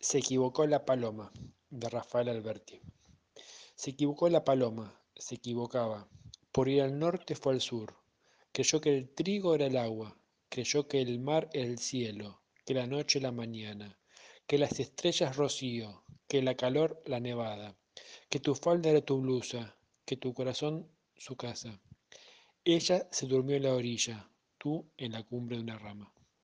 Se equivocó la paloma, de Rafael Alberti. Se equivocó la paloma, se equivocaba. Por ir al norte fue al sur. Creyó que el trigo era el agua, creyó que el mar era el cielo, que la noche la mañana, que las estrellas rocío, que la calor la nevada, que tu falda era tu blusa, que tu corazón su casa. Ella se durmió en la orilla, tú en la cumbre de una rama.